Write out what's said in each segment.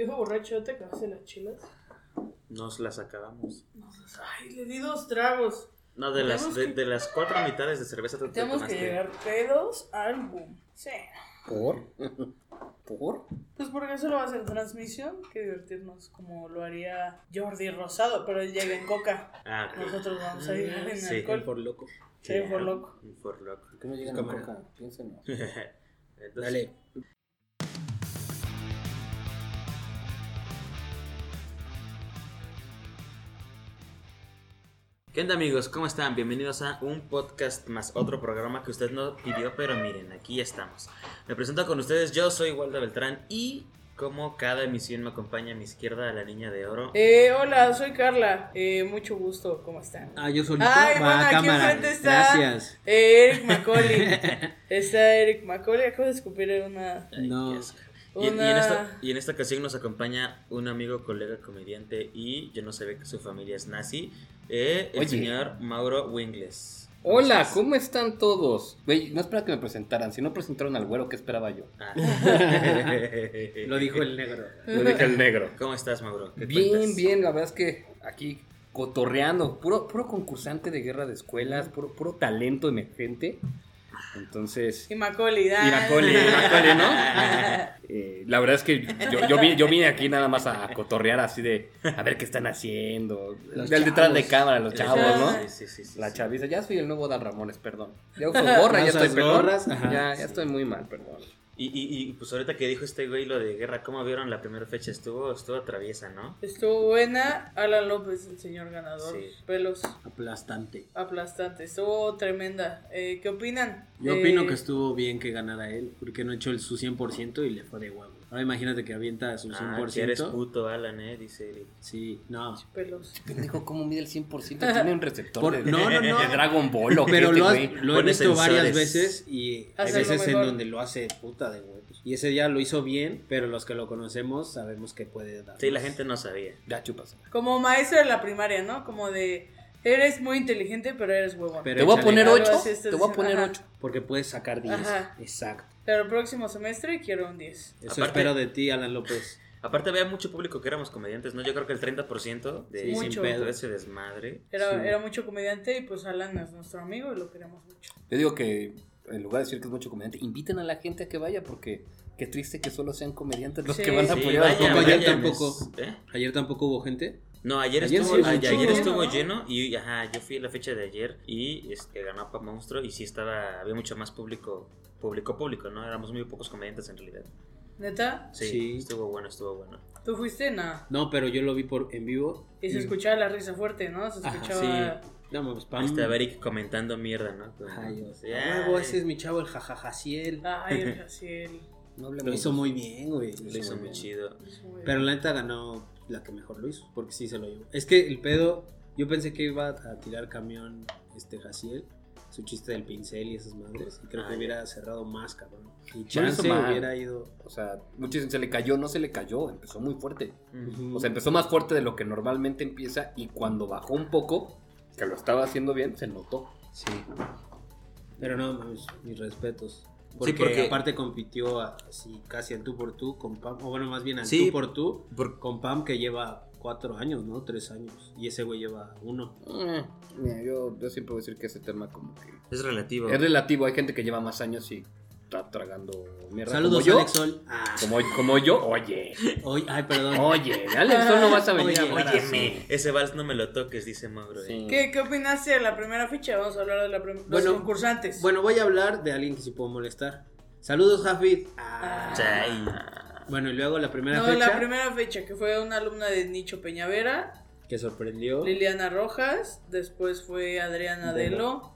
Viejo borracho, ¿te acabaste las chilas? Nos las acabamos. No, ay, le di dos tragos. No, de las, de, que- de las cuatro mitades de cerveza te Tenemos que llegar pedos al boom. Sí. ¿Por? ¿Por? Pues porque eso lo va a hacer transmisión, que divertirnos como lo haría Jordi Rosado, pero él llega en coca. Ah, ok. Nosotros vamos a ir en Sí. alcohol. Por loco. Sí, por loco. For loco. ¿Por qué no llegan a coca? Piénsenlo. Entonces, Dale. ¿Qué onda amigos? ¿Cómo están? Bienvenidos a un podcast más, otro programa que usted no pidió, pero miren, aquí estamos. Me presento con ustedes, yo soy Waldo Beltrán y como cada emisión me acompaña a mi izquierda la niña de oro. Eh, hola, soy Carla. Eh, mucho gusto, ¿cómo están? Ah, yo solito. Ay, Va, bueno, aquí cámara. enfrente está Gracias. eh, Eric Macaulay. está Eric Macaulay, acabo de escupir una... No. qué asco. Y, y en Una- esta, y en esta ocasión nos acompaña un amigo, colega, comediante y yo no sabía que su familia es nazi, eh, el Oye. señor Mauro Wingles. Hola, ¿cómo están todos? Güey, no esperaba que me presentaran. Si no presentaron al güero, ¿qué esperaba yo? Ah. Lo dijo el negro. Lo dije el negro. ¿Cómo estás, Mauro? ¿Qué Bien, cuentas? bien, la verdad es que aquí cotorreando, puro, puro concursante de guerra de escuelas, puro, puro talento emergente. Entonces, Y Macaulay, y ah. Macaulay, Macaulay, ¿no? Eh, la verdad es que yo, yo, vi- yo vine aquí nada más a cotorrear así de a ver qué están haciendo. Los Del detrás de cámara, los chavos, ¿no? Sí, sí, sí, sí, La chaviza, ya soy el nuevo Dan Ramones, perdón. Ya uso gorra, ya estoy gorras, ajá. Ya, ya estoy muy mal, perdón. Y, y, y pues ahorita que dijo este güey lo de guerra, ¿cómo vieron la primera fecha? Estuvo, estuvo traviesa, ¿no? Estuvo buena. Alan López, el señor ganador. Sí. Pelos Aplastante. aplastante. Estuvo tremenda. Eh, ¿Qué opinan? Yo Eh, opino que estuvo bien que ganara él, porque no echó el, su 100% y le fue de huevo. Ahora imagínate que avienta su 100%. Ah, que eres puto, Alan, eh, dice Eric. Sí, no. Pelos. Pendejo, ¿cómo mide el 100%? Tiene un receptor Por- de, no, no, no. de Dragon Ball o Pero este lo, has- güey? lo he visto varias veces y hay veces en donde lo hace puta de huevos. Y ese día lo hizo bien, pero los que lo conocemos sabemos que puede dar. Sí, la gente no sabía. Ya chupas. Como maestro de la primaria, ¿no? Como de. Eres muy inteligente, pero eres huevón. Pero Te voy a poner Algo 8. así Te voy a poner ajá. 8. Porque puedes sacar 10. Ajá. Exacto. Pero el próximo semestre quiero un 10. Eso Aparte- espero de ti, Alan López. Aparte había mucho público que éramos comediantes, ¿no? Yo creo que el 30% de, Sí, sin Mucho. pedo, ese desmadre. Era, Sí. era mucho comediante y pues Alan es nuestro amigo y lo queremos mucho. Yo digo que en lugar de decir que es mucho comediante, inviten a la gente a que vaya porque qué triste que solo sean comediantes los Sí. que van a Sí, apoyar al vayan, vayan, tampoco. es- ¿eh? Ayer tampoco hubo gente. No, ayer, Ayer estuvo, sí ayer, mucho ayer lleno, estuvo ¿no? lleno y ajá, yo fui a la fecha de ayer y este, ganó Pa Monstruo y sí estaba, había mucho más público, público, público, ¿no? Éramos muy pocos comediantes en realidad. ¿Neta? Sí, Sí. estuvo bueno, estuvo bueno. ¿Tú fuiste? Nada. No, pero yo lo vi por en vivo. Y se escuchaba la risa fuerte, ¿no? Se Ajá, escuchaba. No, pues Pam. Este, Eric comentando mierda, ¿no? Como, Ay, sí, huevo, ay, ese es mi chavo, el jajajaciel. Ay, el Jaciel. No Lo hizo muy bien, güey. Lo hizo muy chido. Pero la neta ganó la que mejor lo hizo, porque sí se lo llevó. Es que el pedo, yo pensé que iba a tirar camión este Jaciel, su chiste del pincel y esas madres, y creo Ah, que ya. hubiera cerrado más, cabrón. Y chance hubiera ido. O sea, muchos dicen se le cayó, no se le cayó, empezó muy fuerte. O sea, empezó más fuerte de lo que normalmente empieza y cuando bajó un poco, que lo estaba haciendo bien, se notó. Sí. Pero no, mis respetos. Porque, porque- aparte compitió a- así casi al tú por tú con Pam, o bueno, más bien al Sí, tú por tú por- con Pam que lleva cuatro años, ¿no? Tres años. Y ese güey lleva uno. Eh, mira, yo, yo siempre voy a decir que ese tema como que es relativo. es relativo. Hay gente que lleva más años y está tragando mierda. Saludos, como yo. Alex Sol. Ah, Como, como yo, oye, hoy- ay, perdón. oye, de Alex Sol no vas a venir Oye, a Óyeme, ese vals no me lo toques, dice Mauro. eh. Sí. ¿Qué, ¿Qué opinaste de la primera ficha? Vamos a hablar de la prim- los Bueno, concursantes. Bueno, voy a hablar de alguien que sí puedo molestar. Saludos, Jafid. Ah. Chay. Bueno, y luego la primera no, fecha la primera fecha, que fue una alumna de Nicho Peñavera, que sorprendió. Liliana Rojas, después fue Adriana Delo. Delo.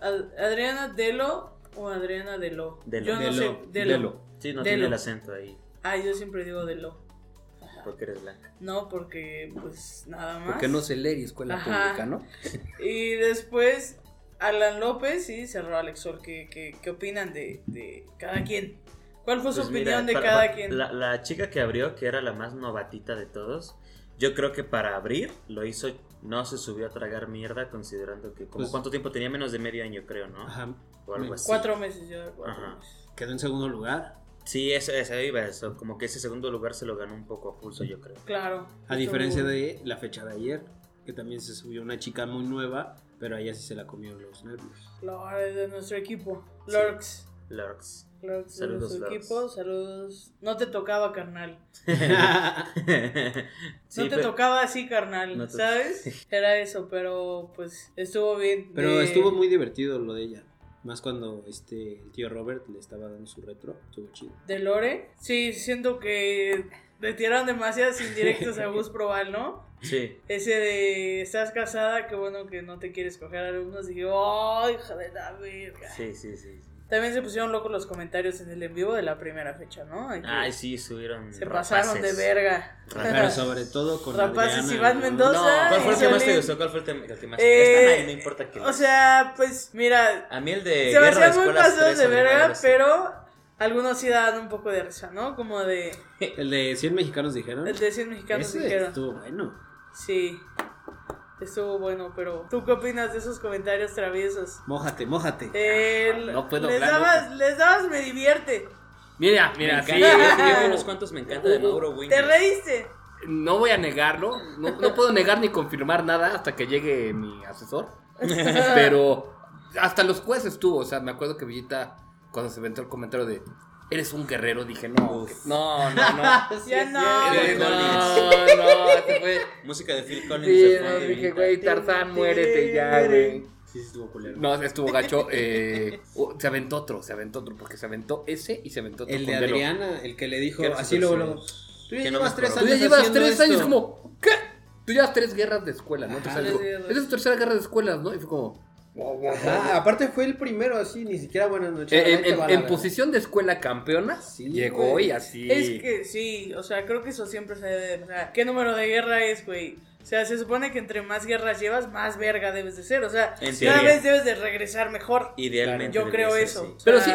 Ad- Adriana Delo o Adriana Delo. Delo. Yo no Delo. sé. Sí, no tiene el acento ahí, Ay, yo siempre digo Delo. porque eres blanca. No, porque pues nada más. Porque no se lee y escuela Ajá. pública, ¿no? Y después Alan López y cerró Alex Sol. ¿Qué, qué, qué opinan de, de cada quien? ¿Cuál fue su Pues opinión mira, de para- cada para- quien? La, la chica que abrió, que era la más novatita de todos, yo creo que para abrir lo hizo, no se subió a tragar mierda, considerando que, como Pues- cuánto tiempo tenía menos de medio año, creo, ¿no? Ajá. O algo así. Cuatro meses, yo cuatro Ajá. meses. Quedó en segundo lugar. Sí, eso, eso iba, eso, como que ese segundo lugar se lo ganó un poco a pulso, yo creo. Claro. A diferencia de la fecha de ayer, que también se subió una chica muy nueva, pero a ella sí se la comió los nervios. Lo de nuestro equipo. Lurks. Lurks. Lurks de Saludos, Lurks. equipo. Saludos. No te tocaba, carnal. Sí, no te pero- tocaba así, carnal. No te- ¿Sabes? Era eso, pero pues estuvo bien. Pero De- estuvo muy divertido lo de ella. Más cuando este el tío Robert le estaba dando su retro, estuvo chido. ¿De Lore? Sí, siento que le tiraron demasiadas indirectas a Gus Proval, ¿no? Sí. Ese de estás casada, qué bueno que no te quieres coger alumnos. Dije, ¡oh, hija de la verga! Sí, sí, sí. sí. También se pusieron locos los comentarios en el en vivo de la primera fecha, ¿no? Ay, sí, subieron. se pasaron de verga. Pero sobre todo con Rapaces Adriana, Iván. Mendoza. No, ¿cuál fue el que más te gustó? ¿Cuál fue el, que más? Eh, Están ahí, no importa que. O sea, pues mira, a mí el de. se me hacían muy pasados 3 de verga, pero algunos sí daban un poco de risa, ¿no? Como de El de 100 mexicanos dijeron. el de 100 mexicanos Ese dijeron. estuvo bueno. Sí, estuvo bueno, pero ¿tú qué opinas de esos comentarios traviesos? Mójate, mójate. No puedo les hablar, dabas, les dabas me divierte. Mira, mira, sí, Yo vi unos cuantos me encanta de Mauro Winner. ¿Te reíste? no voy a negarlo. No, no puedo negar ni confirmar nada hasta que llegue mi asesor. Pero hasta los jueces estuvo. O sea, me acuerdo que Villita, cuando se inventó el comentario de eres un guerrero, dije, no, que- no, no, no. Ya no. Phil no, no, fue. Música de Phil Collins. Sí, no, dije, güey, Tarzán, muérete ya, güey. Sí, sí, estuvo culero. No, estuvo gacho. eh, se aventó otro, se aventó otro, porque se aventó ese y se aventó otro. El de. Adriana, el que le dijo ¿Qué era así luego, luego. Tú ya no llevas tres acuerdo. Tú años. ya llevas tres años como, ¿qué? Tú llevas tres guerras de escuelas, ¿no? Entonces. Esa es tu tercera guerra de escuelas, ¿no? Y fue como... Ajá, aparte fue el primero así, ni siquiera buenas noches. Eh, en, posición de escuela campeona, Sí, llegó güey. y así... Es que sí, o sea, creo que eso siempre se debe. O sea, ¿qué número de guerra es, güey? O sea, se supone que entre más guerras llevas, más verga debes de ser. O sea, En cada teoría. vez debes de regresar mejor. Idealmente. Yo creo ser eso. Pero sí,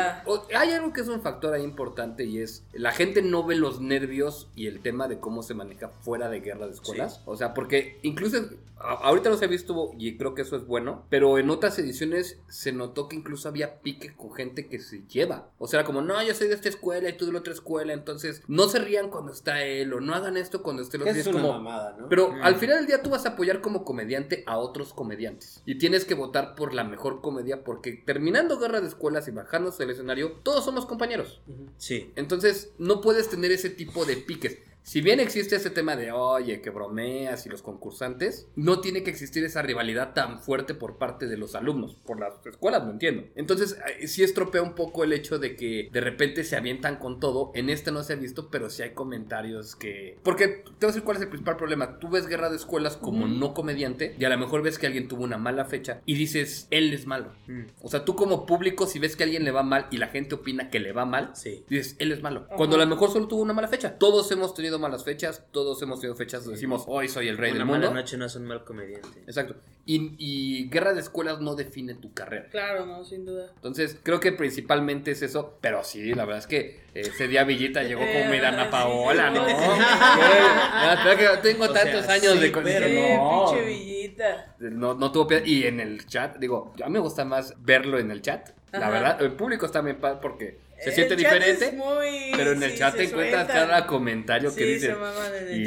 hay algo que es un factor ahí importante y es la gente no ve los nervios y el tema de cómo se maneja fuera de guerra de escuelas. O sea, porque incluso ahorita los he visto y creo que eso es bueno, pero en otras ediciones se notó que incluso había pique con gente que se lleva. O sea, como, no, yo soy de esta escuela y tú de la otra escuela, entonces no se rían cuando está él o no hagan esto cuando esté el Que otro. Y es una como, mamada, ¿no? pero Mm. al final del día tú vas a apoyar como comediante a otros comediantes. Y tienes que votar por la mejor comedia porque terminando Guerra de Escuelas y bajándose del escenario, todos somos compañeros. Sí. Entonces no puedes tener ese tipo de piques. Si bien existe ese tema de, oye, que bromeas y los concursantes, no tiene que existir esa rivalidad tan fuerte por parte de los alumnos. Por las escuelas, no entiendo. Entonces, eh, sí estropea un poco el hecho de que de repente se avientan con todo. En este no se ha visto, pero sí hay comentarios que... Porque te voy a decir cuál es el principal problema. Tú ves guerra de escuelas como no comediante y a lo mejor ves que alguien tuvo una mala fecha y dices, él es malo. Mm, O sea, tú como público, si ves que a alguien le va mal y la gente opina que le va mal, Sí. dices, él es malo. Ajá. Cuando a lo mejor solo tuvo una mala fecha. Todos hemos tenido malas fechas, todos hemos tenido fechas donde decimos, hoy soy el rey Una del mala mundo. noche no es un mal comediante. Exacto. Y, y guerra de escuelas no define tu carrera. claro, no, sin duda. Entonces, creo que principalmente es eso. Pero sí, la verdad es que ese día Villita llegó Eh, como Miranda sí, Paola, ¿no? sí. Ah, espera que tengo O sea, tantos años sí, de pero- Sí, no. pinche villita. No, no tuvo piedad. Y en el chat, digo, a mí me gusta más verlo en el chat. La verdad, el público está bien padre porque se El siente chat diferente. es muy- Pero en el sí, chat te encuentras cada comentario que Sí, dices. el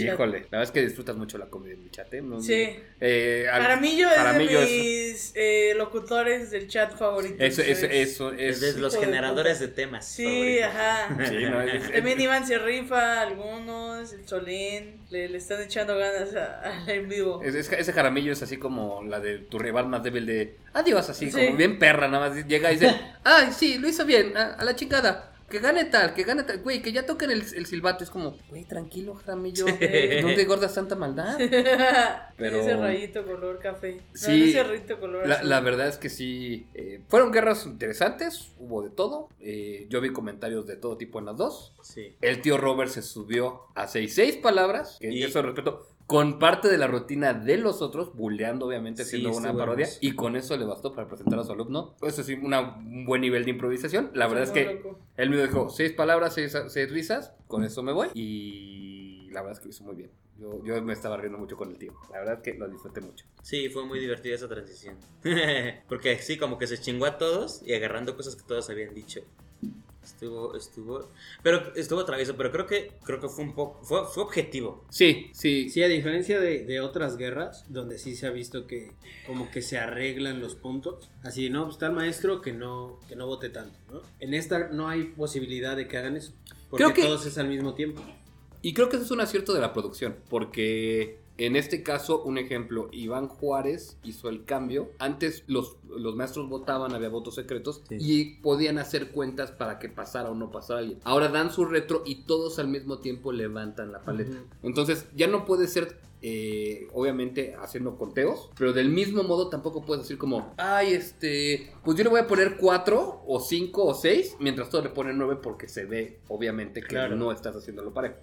chat. Híjole, la verdad es que disfrutas mucho la comedia en mi chat, ¿eh? No- Sí. Eh, al- Jaramillo es Jaramillo de es- mis eh, locutores del chat favoritos. Eso, eso, es- eso Es es. de los de generadores de temas. Sí, favoritos. ajá. Sí, no, es- También Iván se rifa, algunos, el Solín, le, le están echando ganas a- al en vivo. es- es- ese jaramillo es así como la de tu rival más débil de adiós, así Sí. como bien perra, nada más llega y dice, ay, sí, lo hizo bien, a, a la chingada. Que gane tal, que gane tal, güey, que ya toquen el, el silbato. Es como, güey, tranquilo, Jaramillo. Sí. No te gordas tanta maldad. Pero- Ese rayito color café. No, Sí, ese rayito color La, la verdad es que sí. eh, fueron guerras interesantes, hubo de todo. eh, yo vi comentarios de todo tipo en las dos. Sí. El tío Robert se subió a 6 palabras, que Y- eso respeto, con parte de la rutina de los otros, bulleando obviamente, Sí, haciendo una parodia, y con eso le bastó para presentar a su alumno. Eso sí, una- un buen nivel de improvisación. La verdad es que loco. él me dijo seis palabras, seis, seis risas, con eso me voy. Y la verdad es que lo hizo muy bien. Yo, yo me estaba riendo mucho con el tío. La verdad es que lo disfruté mucho. Sí, fue muy divertida esa transición. Porque sí, como que se chingó a todos y agarrando cosas que todos habían dicho. Estuvo, estuvo. Pero estuvo travieso, pero creo que creo que fue un poco. Fue, fue objetivo. Sí, sí. Sí, a diferencia de, de otras guerras, donde sí se ha visto que como que se arreglan los puntos. Así, no, pues está el maestro que no, que no vote tanto, ¿no? En esta no hay posibilidad de que hagan eso. Porque Creo que- todos es al mismo tiempo. Y creo que eso es un acierto de la producción, porque en este caso, un ejemplo, Iván Juárez hizo el cambio. Antes los, los maestros votaban, había votos secretos Sí. y podían hacer cuentas para que pasara o no pasara alguien. Ahora dan su retro y todos al mismo tiempo levantan la paleta. Entonces ya no puede ser, eh, obviamente, haciendo conteos, pero del mismo modo tampoco puedes decir como, ay, este, pues yo le voy a poner cuatro o cinco o seis, mientras todos le ponen nueve porque se ve, obviamente, que Claro. no estás haciéndolo parejo.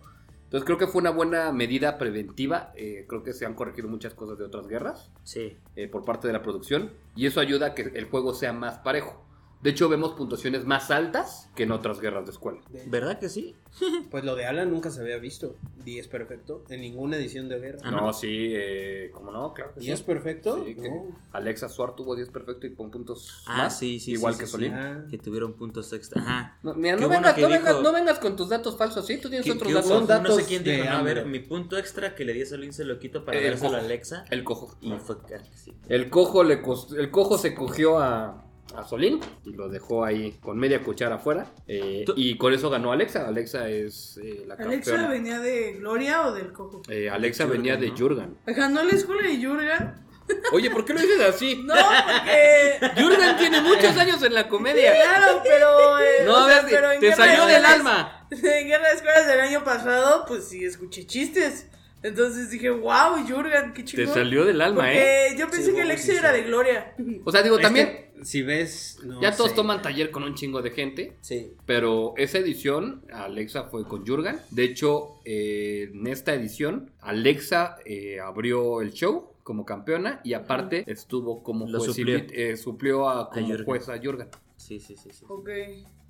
Entonces creo que fue una buena medida preventiva. eh, creo que se han corregido muchas cosas de otras guerras Sí. eh, por parte de la producción. Y eso ayuda a que el juego sea más parejo. De hecho, vemos puntuaciones más altas que en otras guerras de escuela. ¿Verdad que sí? Pues lo de Alan nunca se había visto. 10 perfecto. En ninguna edición de guerra. Ah, no, no. sí, eh, ¿cómo no? Claro que sí. ¿10 perfecto? Sí, que No. Alexa Suar tuvo 10 perfecto y con puntos Ah, más. sí, sí. Igual sí, que sí, Solín. sí. Ah. Que tuvieron puntos extra. Ajá. No, mira, no, vengas, no, dijo- vengas, no vengas con tus datos falsos, ¿sí? Tú tienes otros datos. Son datos no sé quién dijo, de no, a ver, mi punto extra que le di a Solín se lo quito para El dárselo a. Alexa. El cojo. Y fue casi. El cojo, le costó- el cojo se cogió a, a Solín y lo dejó ahí con media cuchara afuera. eh, y con eso ganó Alexa. Alexa es eh, la ¿Alexa campeona. venía de Gloria o del Coco? Eh, Alexa venía de ¿no? Jurgen. ¿Ganó la escuela de Jurgen? Oye, ¿por qué lo dices así? No, porque... Jurgen tiene muchos años en la comedia. Claro, pero... eh, No, o sea, pero en te salió de del alma. En Guerra de Escuelas del año pasado, pues sí, escuché chistes. Entonces dije, wow, Jurgen, qué Te chingón. saleó del alma, Porque ¿eh? yo pensé Sí, que Alexa era de Gloria. O sea, digo, también si ves. no ya todos sé. toman taller con un chingo de gente. Sí. Pero esa edición, Alexa fue con Jurgen. De hecho, eh, en esta edición, Alexa eh, abrió el show como campeona y aparte estuvo como Lo juez suplió. eh, suplió a, como Jürgen. juez a Jurgen. Sí, sí, sí. sí. Ok.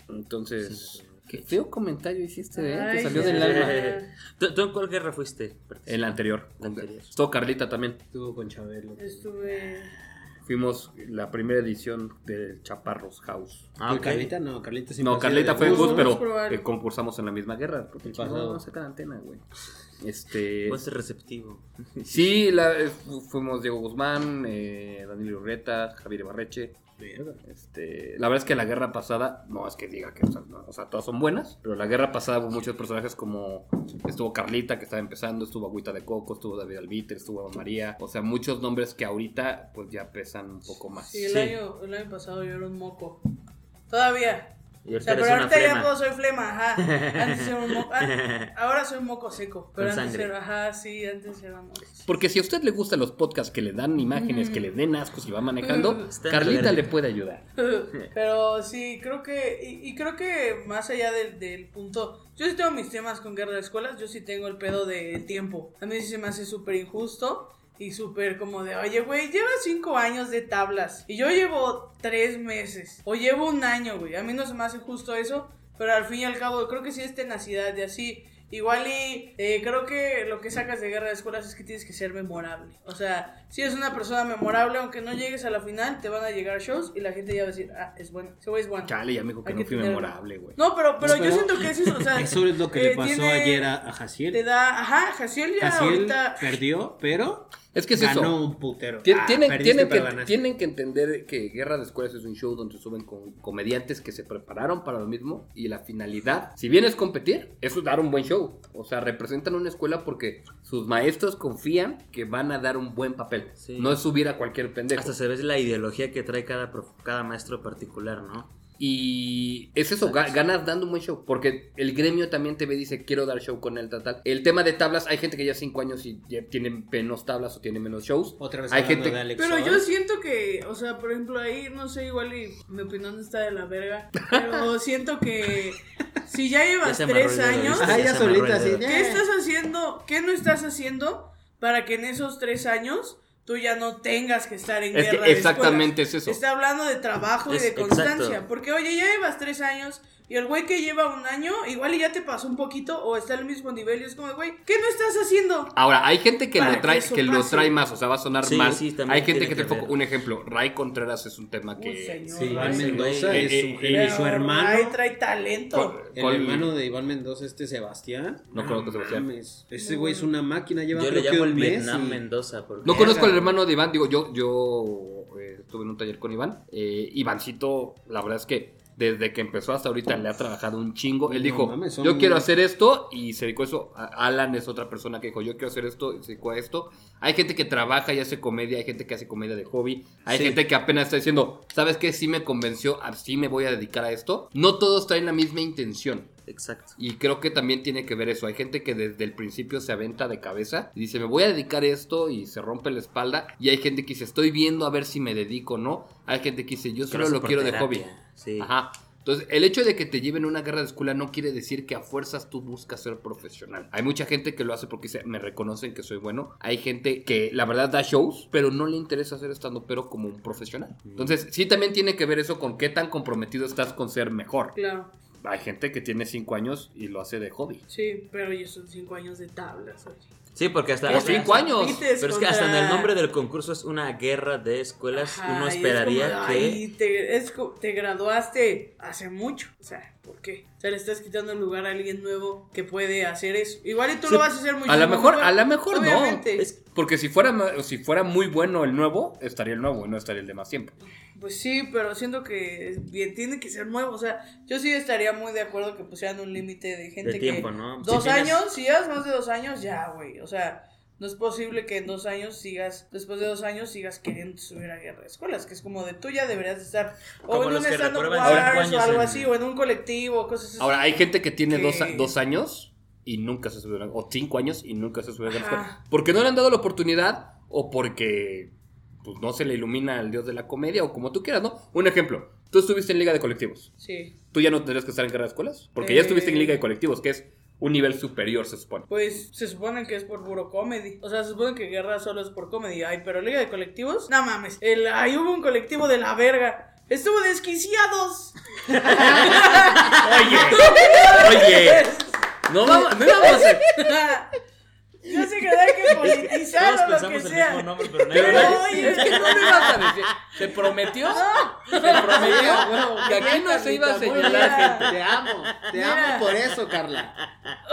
Entonces, Sí. qué feo comentario hiciste, ¿eh? Ay, Te salió del alma. ¿Tú, tú en cuál guerra fuiste? En la anterior. La anterior. Estuvo Carlita también. Estuvo con Chabelo. Estuve... Fuimos la primera edición del Chaparros House. Ah, ¿Con ok. Carlita? No, Carlita siempre No, Carlita de fue en ¿no? pero eh, concursamos en la misma guerra. Porque El no, no saca la antena, güey. Este. Puede ser receptivo. Sí, la- eh, fu- fuimos Diego Guzmán, eh, Daniel Urreta, Javier Barreche. Este, la verdad es que la guerra pasada, no es que diga que, o sea, no, o sea, todas son buenas, pero la guerra pasada hubo muchos personajes como estuvo Carlita que estaba empezando, estuvo Agüita de Coco, estuvo David Albiter, estuvo Eva María, o sea, muchos nombres que ahorita pues ya pesan un poco más. Sí, el, Sí. Año, el año pasado yo era un moco. Todavía. O sea, pero ahorita ya puedo, soy flema, ajá. Antes era un moco. ah, ahora soy un moco seco. Pero Con antes sangre. era, ajá, sí, antes era moco. Porque si a usted le gustan los podcasts que le dan imágenes, que le den ascos y va manejando, Está en Carlita le puede ayudar. Pero sí, creo que. Y, y creo que más allá del, del punto. Yo sí tengo mis temas con guerra de escuelas. Yo sí tengo el pedo de tiempo. A mí sí se me hace súper injusto. Y súper como de, oye, güey, llevas cinco años de tablas. Y yo llevo tres meses. O llevo un año, güey. A mí no se me hace justo eso. Pero al fin y al cabo, creo que sí es tenacidad de así. Igual y eh, creo que lo que sacas de guerra de escuelas es que tienes que ser memorable. O sea, si eres una persona memorable, aunque no llegues a la final, te van a llegar shows y la gente ya va a decir, ah, es bueno, ese güey es bueno. Chale, ya me dijo que Hay no que fui memorable, güey. No, pero, pero No, yo siento que es eso, o sea, Eso es lo que eh, le pasó tiene- ayer a, a te Jaciel. da, ajá, Jaciel ya Jaciel ahorita, perdió, pero Es que es ganó eso. un putero. Tien- Ah, tienen, tienen, que, tienen que entender que Guerra de Escuelas es un show donde suben con comediantes que se prepararon para lo mismo y la finalidad, si bien es competir, es dar un buen show. O sea, representan una escuela porque sus maestros confían que van a dar un buen papel. Sí. No es subir a cualquier pendejo. Hasta se ve la ideología que trae cada, cada maestro particular, ¿no? Y es eso, ga- ganas dando un buen show. Porque el gremio también te ve y dice, quiero dar show con él, tal, tal. El tema de tablas, hay gente que ya cinco años y ya tiene menos tablas o tiene menos shows. Otra vez Hay gente- de Alex pero yo siento que, o sea, por ejemplo, ahí, no sé, igual y mi opinión está de la verga, pero siento que si ya llevas tres años. Ah, ya solita. ¿qué estás haciendo? ¿Qué no estás haciendo para que en esos tres años tú ya no tengas que estar en Es guerra que exactamente es eso. Está hablando de trabajo y de constancia. exacto. Porque, oye, ya llevas tres años, Y el güey que lleva un año, igual y ya te pasó un poquito o está al mismo nivel y es como, güey, ¿qué no estás haciendo? Ahora, hay gente que lo trae, que que lo trae más, o sea, va a sonar Sí, mal. sí, también hay gente que te que enfoca. Un ejemplo, Ray Contreras es un tema Uy, que. señor. Sí, Mendoza güey, es eh, un eh, genio. eh, su hermano. Ahí trae talento. Con- El hermano de Iván Mendoza, este Sebastián. No conozco a Sebastián. Ese güey es una máquina, lleva Yo le creo que llamo el un mes Vietnam y- Mendoza. Porque No conozco al hermano de Iván, digo, yo, yo eh, estuve en un taller con Iván. Eh, Ivancito, la verdad es que desde que empezó hasta ahorita le ha trabajado un chingo. Él No dijo, mames, yo quiero hacer esto y se dedicó a eso. Alan es otra persona que dijo, yo quiero hacer esto y se dedicó a esto. Hay gente que trabaja y hace comedia, hay gente que hace comedia de hobby, hay Sí. gente que apenas está diciendo, ¿sabes qué? Sí me convenció, así me voy a dedicar a esto. No todos traen la misma intención. Exacto. Y creo que también tiene que ver eso. Hay gente que desde el principio se aventa de cabeza y dice, me voy a dedicar a esto y se rompe la espalda. Y hay gente que dice, estoy viendo a ver si me dedico o no. Hay gente que dice, yo solo lo quiero de hobby. Sí. Ajá. Entonces, el hecho de que te lleven a una guerra de escuela no quiere decir que a fuerzas tú buscas ser profesional. Hay mucha gente que lo hace porque dice, me reconocen que soy bueno. Hay gente que la verdad da shows, pero no le interesa ser estando pero como un profesional. Entonces, sí también tiene que ver eso con qué tan comprometido estás con ser mejor. Claro, Hay gente que tiene 5 años y lo hace de hobby. sí, pero ya son cinco años de tablas, oye. Sí, porque hasta. Hasta- cinco años. Compites Pero es que hasta en el nombre del concurso es una guerra de escuelas. Ajá, Uno es esperaría como, que. "Ay, te, es co- te graduaste hace mucho. O sea, ¿por qué? O sea, le estás quitando el lugar a alguien nuevo que puede hacer eso. Igual y tú Sí, lo vas a hacer muy a lo mejor, a lo mejor Obviamente. no. Es- porque si fuera, si fuera muy bueno el nuevo, estaría el nuevo y no estaría el de más tiempo. Pues sí, pero siento que bien, tiene que ser nuevo. O sea, yo sí estaría muy de acuerdo que pusieran un límite de gente De que. tiempo, ¿no? Dos Si tienes- años, si llevas más de dos años, ya, güey. O sea, no es posible que en dos años sigas, después de dos años, sigas queriendo subir a guerra de escuelas. Que es como de tú ya deberías de estar o Como en los un que cinco wars o años algo en- así, o en un colectivo, cosas así. Ahora, hay gente que tiene Que- dos, a- dos años y nunca se subió, a- o cinco años y nunca se subió a la escuela. Porque no le han dado la oportunidad o porque pues, no se le ilumina el dios de la comedia o como tú quieras, ¿no? Un ejemplo, tú estuviste en Liga de Colectivos. Sí. ¿Tú ya no tendrías que estar en guerra de escuelas? Porque ya Eh. estuviste en Liga de Colectivos, que es un nivel superior, se supone. Pues se supone que es por puro comedy. O sea, se supone que guerra solo es por comedy. Ay, pero liga de colectivos, no mames. El, ahí hubo un colectivo de la verga. Estuvo desquiciados. Oye, oye. No vamos, no vamos a hacer. Yo sé que hay que politizar Todos o lo que pensamos el sea. mismo nombre, pero no Pero no, oye. es que no me ibas a decir. ¿Se prometió? ¿Se prometió? Que aquí no se iba a señalar gente. Te amo, te Mira. amo por eso, Carla.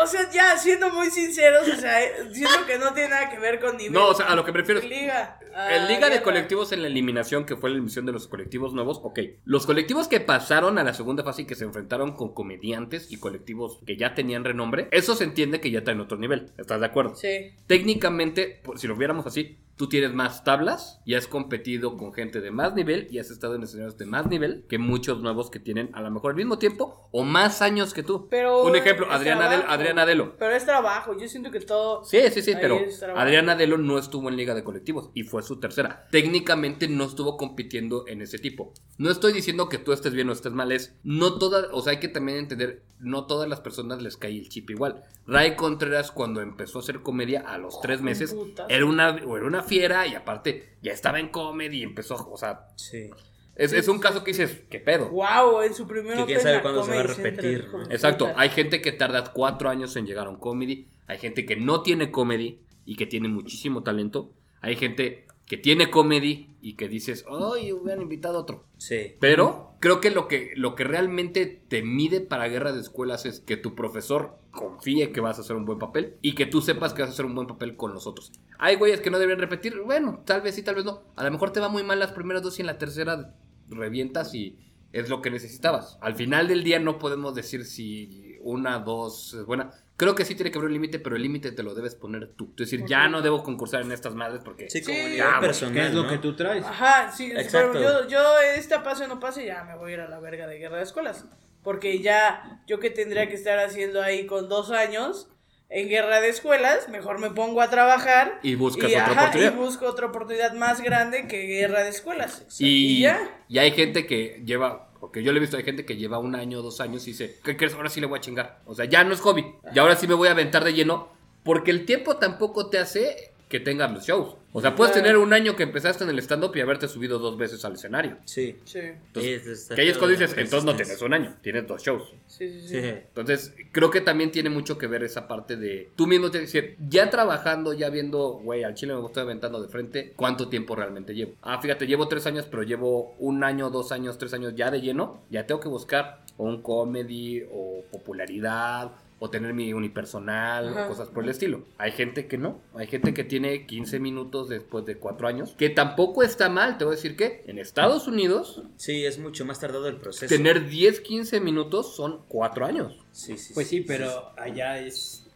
O sea, ya siendo muy sinceros, o sea, siento que no tiene nada que ver con nivel. No, o sea, a lo que me refiero es. Liga. El ah, Liga de guerra. Colectivos en la eliminación, que fue la eliminación de los colectivos nuevos, ok. Los colectivos que pasaron a la segunda fase y que se enfrentaron con comediantes y colectivos que ya tenían renombre, eso se entiende que ya traen otro nivel. ¿Estás de acuerdo? Sí. Técnicamente, si lo viéramos así, tú tienes más tablas y has competido con gente de más nivel y has estado en escenarios de más nivel que muchos nuevos que tienen a lo mejor el mismo tiempo o más años que tú. Pero Un ejemplo, Adelo, trabajo. Adriana Adelo. Pero es trabajo. Yo siento que todo. Sí, sí, sí, pero. Adriana Adelo no estuvo en Liga de Colectivos y fue su tercera. Técnicamente no estuvo compitiendo en ese tipo. No estoy diciendo que tú estés bien o estés mal, es no todas, o sea, hay que también entender, no todas las personas les cae el chip igual. Ray Contreras cuando empezó a hacer comedia a los tres meses era una, era una fiera y aparte ya estaba en comedy y empezó, o sea, Sí. es, es un caso que dices, ¿qué pedo? Wow, en su primer Que quién sabe cuándo se va a repetir, Exacto, hay gente que tarda cuatro años en llegar a un comedy, hay gente que no tiene comedy y que tiene muchísimo talento, hay gente que tiene comedy y que dices, ay, hubieran invitado a otro. Sí. Pero creo que lo que, lo que realmente te mide para guerra de escuelas es que tu profesor confíe que vas a hacer un buen papel y que tú sepas que vas a hacer un buen papel con los otros. Hay güeyes que no deberían repetir, bueno, tal vez sí, tal vez no. A lo mejor te va muy mal las primeras dos y en la tercera revientas y es lo que necesitabas. Al final del día no podemos decir si una, dos es buena. Creo que sí tiene que haber un límite, pero el límite te lo debes poner tú. Es decir, ya no debo concursar en estas madres porque... Sí, Sí. como nivel bueno, personal. ¿Qué es lo ¿no? que tú traes? Ajá, sí, Exacto. pero yo, yo esta pase o no pase, ya me voy a ir a la verga de guerra de escuelas. Porque ya, yo que tendría que estar haciendo ahí con dos años en guerra de escuelas, mejor me pongo a trabajar. Y buscas otra ajá, oportunidad. Y busco otra oportunidad más grande que guerra de escuelas. Y, ya. y hay gente que lleva, porque yo le he visto, hay gente que lleva un año, dos años y dice, ¿qué crees? Ahora sí le voy a chingar. O sea, ya no es hobby. Y ahora sí me voy a aventar de lleno. Porque el tiempo tampoco te hace que tengas los shows. O sea, puedes Claro. tener un año que empezaste en el stand-up y haberte subido dos veces al escenario. Sí. Sí, Entonces, que ahí es cuando dices, entonces no tienes un año, tienes dos shows. sí, sí. sí. Sí. Entonces, creo que también tiene mucho que ver esa parte de tú mismo te decir, ya trabajando, ya viendo, güey, al chile me estoy aventando de frente, ¿cuánto tiempo realmente llevo? Ah, fíjate, llevo tres años, pero llevo un año, dos años, tres años ya de lleno. Ya tengo que buscar o un comedy o popularidad o tener mi unipersonal Ajá. o cosas por el estilo. Hay gente que no, hay gente que tiene 15 minutos después de cuatro años, que tampoco está mal, te voy a decir que en Estados Unidos Sí, es mucho más tardado el proceso. tener 10, 15 minutos son cuatro años. Sí, sí, Pues sí, pero allá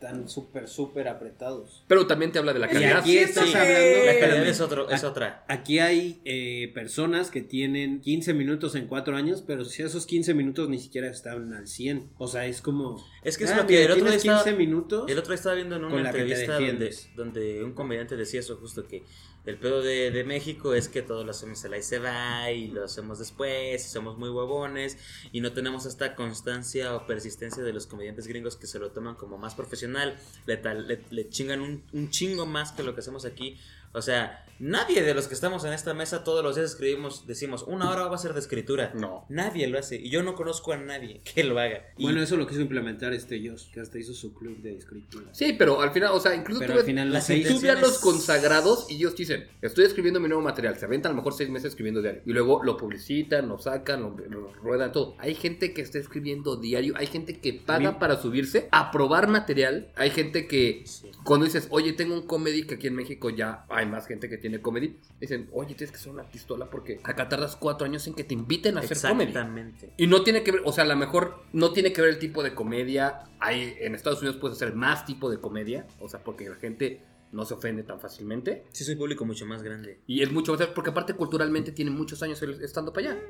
están súper, súper apretados. Pero también te habla de la calidad. aquí siento estás que- hablando- La calidad es, otro, es otra. Aquí hay eh, personas que tienen 15 minutos en 4 años, pero si esos 15 minutos ni siquiera están al 100. O sea, es como... Es que es ah, lo que mira, el otro día estaba- 15 minutos. El otro día estaba viendo en una entrevista donde, donde un comediante decía eso justo que el pedo de, de México es que todo lo hacemos el ahí se va y lo hacemos después y somos muy huevones y no tenemos esta constancia o persistencia de los comediantes gringos que se lo toman como más profesional, le, tal- le chingan un, un chingo más que lo que hacemos aquí. O sea, nadie de los que estamos en esta mesa todos los días escribimos, decimos, una hora va a ser de escritura. No. Nadie lo hace y yo no conozco a nadie que lo haga. Y- Bueno, eso lo quiso implementar este Josh, que hasta hizo su club de escritura. Sí, pero al final, o sea, incluso Pero tú al ves- final las las seis... intenciones- tú ve a los consagrados y ellos dicen, estoy escribiendo mi nuevo material. Se aventan a lo mejor seis meses escribiendo diario. Y luego lo publicitan, lo sacan, lo, lo ruedan, todo. Hay gente que está escribiendo diario. Hay gente que paga mí- para subirse a probar material. Hay gente que Sí. cuando dices, oye, tengo un comedy, que aquí en México ya hay más gente que tiene comedy, dicen, oye, tienes que hacer una pistola porque acá tardas cuatro años en que te inviten a hacer comedy. Exactamente. Y no tiene que ver, o sea, a lo mejor no tiene que ver el tipo de comedia. Hay, en Estados Unidos puedes hacer más tipo de comedia, o sea, porque la gente no se ofende tan fácilmente. Sí, soy público mucho más grande. Y es mucho más, porque aparte culturalmente tiene muchos años el- estando para allá.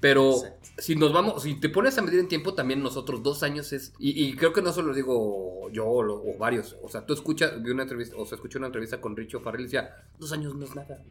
Pero Exacto. si nos vamos, si te pones a medir en tiempo, también nosotros dos años es, y, y creo que no solo lo digo yo o, lo- o varios, o sea, tú escuchas, vi una entrevista, o sea, escuché una entrevista con Richo Farrell y decía, dos años no es nada.